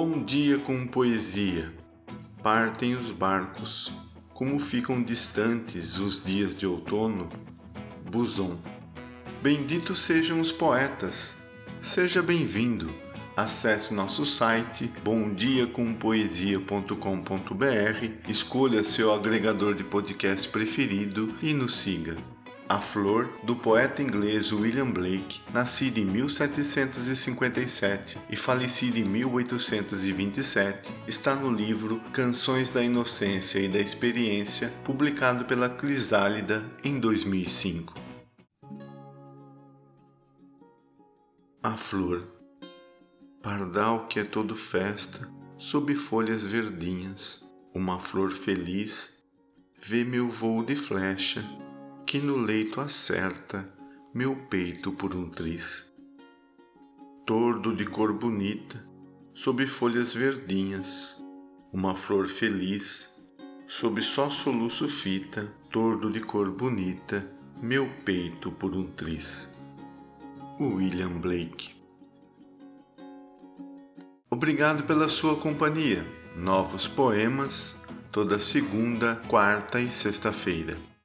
Bom dia com poesia. Partem os barcos, como ficam distantes os dias de outono. Buson. Benditos sejam os poetas. Seja bem-vindo. Acesse nosso site bomdiacompoesia.com.br, escolha seu agregador de podcast preferido e nos siga. A Flor, do poeta inglês William Blake, nascido em 1757 e falecido em 1827, está no livro Canções da Inocência e da Experiência, publicado pela Crisálida em 2005. A Flor Pardal que é todo festa, sob folhas verdinhas, uma flor feliz, vê meu voo de flecha que no leito acerta meu peito por um triz. Tordo de cor bonita, sob folhas verdinhas, uma flor feliz, sob só soluço fita, tordo de cor bonita, meu peito por um triz. William Blake Obrigado pela sua companhia. Novos poemas toda segunda, quarta e sexta-feira.